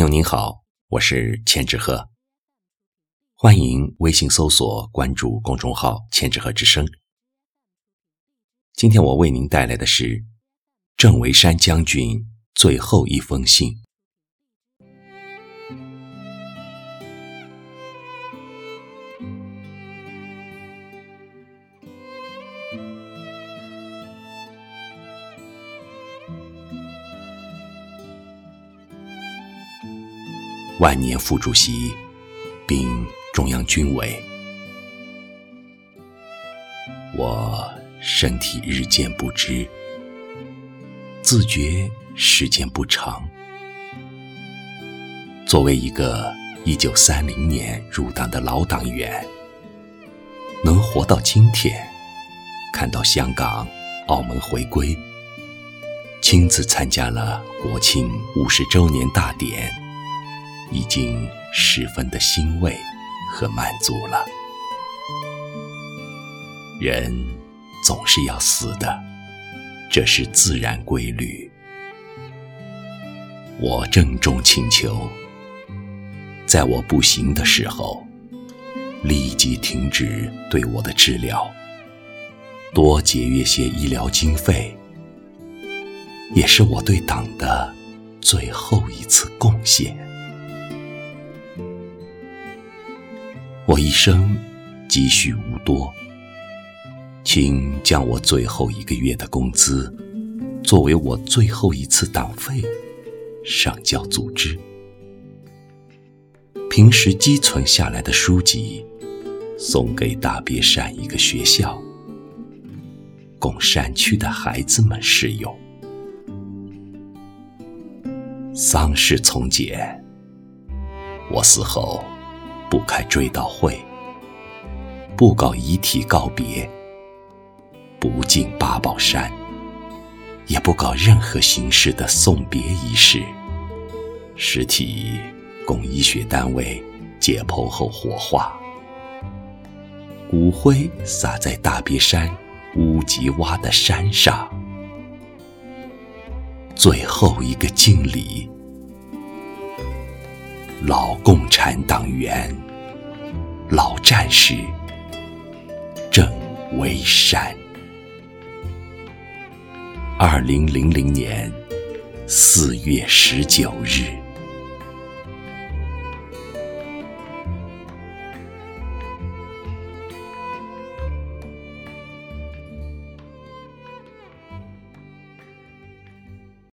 朋友您好，我是千纸鹤，欢迎微信搜索关注公众号“千纸鹤之声”。今天我为您带来的是郑维山将军最后一封信。万年副主席，并中央军委，我身体日渐不支，自觉时间不长。作为一个一九三零年入党的老党员，能活到今天，看到香港、澳门回归，亲自参加了国庆五十周年大典。已经十分的欣慰和满足了。人总是要死的，这是自然规律。我郑重请求，在我不行的时候，立即停止对我的治疗，多节约些医疗经费，也是我对党的最后一次贡献。我一生积蓄无多，请将我最后一个月的工资，作为我最后一次党费，上交组织。平时积存下来的书籍，送给大别山一个学校，供山区的孩子们使用。丧事从简，我死后。不开追悼会，不搞遗体告别，不进八宝山，也不搞任何形式的送别仪式。尸体供医学单位解剖后火化，骨灰撒在大别山乌吉洼的山上，最后一个敬礼。老共产党员，老战士郑维山。二零零零年四月十九日。